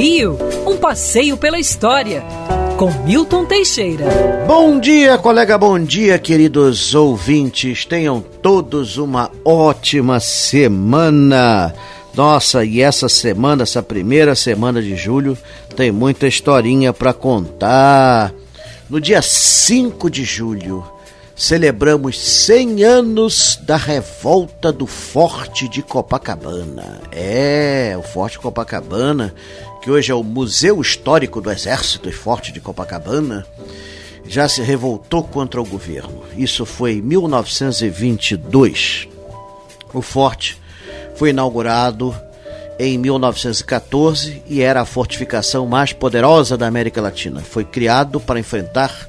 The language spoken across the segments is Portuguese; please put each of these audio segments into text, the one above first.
Rio, um passeio pela história, com Milton Teixeira. Bom dia, colega, bom dia, queridos ouvintes. Tenham todos uma ótima semana. Nossa, e essa semana, essa primeira semana de julho, tem muita historinha para contar. No dia 5 de julho, celebramos 100 anos da revolta do Forte de Copacabana. É, o Forte Copacabana, que hoje é o Museu Histórico do Exército e Forte de Copacabana, já se revoltou contra o governo. Isso foi em 1922. O forte foi inaugurado em 1914 e era a fortificação mais poderosa da América Latina. Foi criado para enfrentar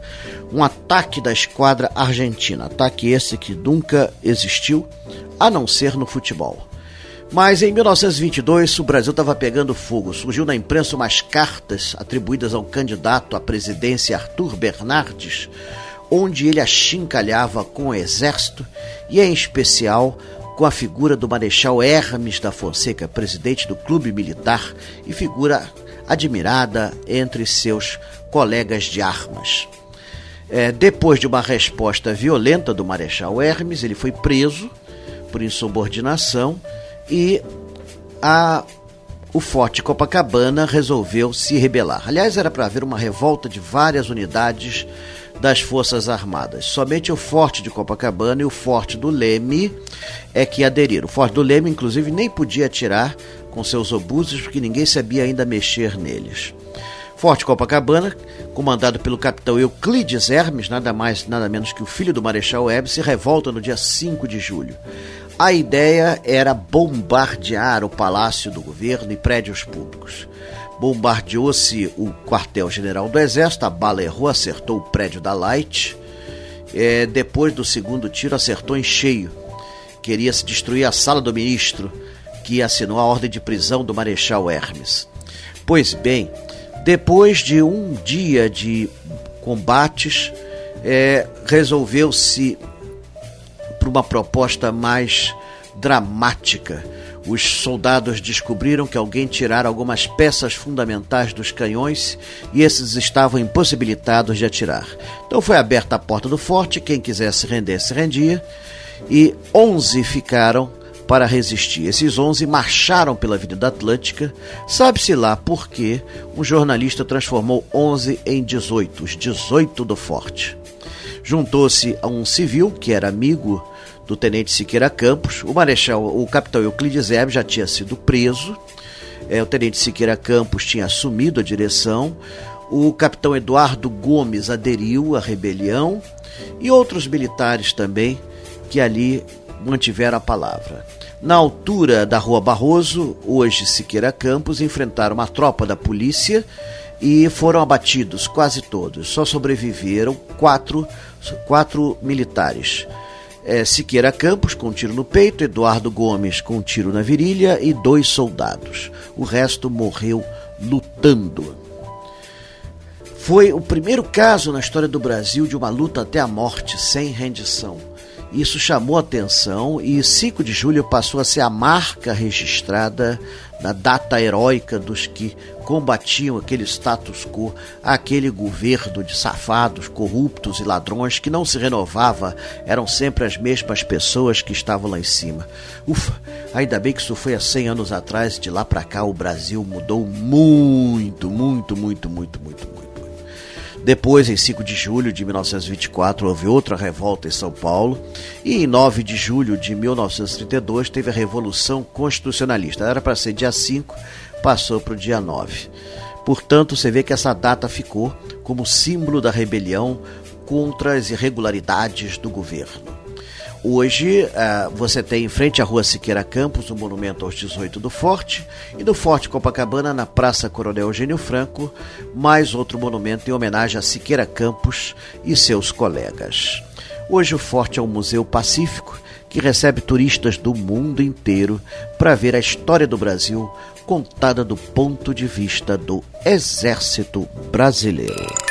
um ataque da esquadra argentina, ataque esse que nunca existiu, a não ser no futebol. Mas em 1922 o Brasil estava pegando fogo. Surgiu na imprensa umas cartas atribuídas ao candidato à presidência Arthur Bernardes, onde ele achincalhava com o exército e, em especial, com a figura do Marechal Hermes da Fonseca, presidente do Clube Militar e figura admirada entre seus colegas de armas. É, depois de uma resposta violenta do Marechal Hermes, ele foi preso por insubordinação e a, o Forte Copacabana resolveu se rebelar. Aliás, era para haver uma revolta de várias unidades das Forças Armadas. Somente o Forte de Copacabana e o Forte do Leme é que aderiram. O Forte do Leme, inclusive, nem podia atirar com seus obuses porque ninguém sabia ainda mexer neles. Forte Copacabana, comandado pelo capitão Euclides Hermes, nada mais, nada menos que o filho do Marechal Hermes, se revolta no dia 5 de julho. A ideia era bombardear o palácio do governo e prédios públicos. Bombardeou-se o quartel-general do Exército, a bala errou, acertou o prédio da Light. É, depois do segundo tiro, acertou em cheio. Queria se destruir a sala do ministro, que assinou a ordem de prisão do Marechal Hermes. Pois bem, depois de um dia de combates, é, resolveu-se para uma proposta mais dramática. Os soldados descobriram que alguém tirara algumas peças fundamentais dos canhões e esses estavam impossibilitados de atirar. Então foi aberta a porta do forte, quem quisesse render se rendia, e 11 ficaram para resistir. Esses 11 marcharam pela Avenida Atlântica. Sabe-se lá por que um jornalista transformou 11 em 18, os 18 do Forte. Juntou-se a um civil que era amigo do tenente Siqueira Campos. O marechal, o capitão Euclides Hermes já tinha sido preso. É, o tenente Siqueira Campos tinha assumido a direção. O capitão Eduardo Gomes aderiu à rebelião e outros militares também que ali mantiveram a palavra. Na altura da Rua Barroso, hoje Siqueira Campos, enfrentaram uma tropa da polícia e foram abatidos quase todos. Só sobreviveram quatro, quatro militares. É, Siqueira Campos com um tiro no peito, Eduardo Gomes com um tiro na virilha e dois soldados. O resto morreu lutando. Foi o primeiro caso na história do Brasil de uma luta até a morte, sem rendição. Isso chamou atenção e 5 de julho passou a ser a marca registrada na data heróica dos que combatiam aquele status quo, aquele governo de safados, corruptos e ladrões que não se renovava, eram sempre as mesmas pessoas que estavam lá em cima. Ufa, ainda bem que isso foi há 100 anos atrás, de lá para cá o Brasil mudou muito, muito, muito, muito, muito, muito. Depois, em 5 de julho de 1924, houve outra revolta em São Paulo. E em 9 de julho de 1932 teve a Revolução Constitucionalista. Era para ser dia 5, passou para o dia 9. Portanto, você vê que essa data ficou como símbolo da rebelião contra as irregularidades do governo. Hoje uh, você tem em frente à Rua Siqueira Campos o monumento aos 18 do Forte e no Forte Copacabana, na Praça Coronel Eugênio Franco, mais outro monumento em homenagem a Siqueira Campos e seus colegas. Hoje o Forte é um museu pacífico que recebe turistas do mundo inteiro para ver a história do Brasil contada do ponto de vista do Exército Brasileiro.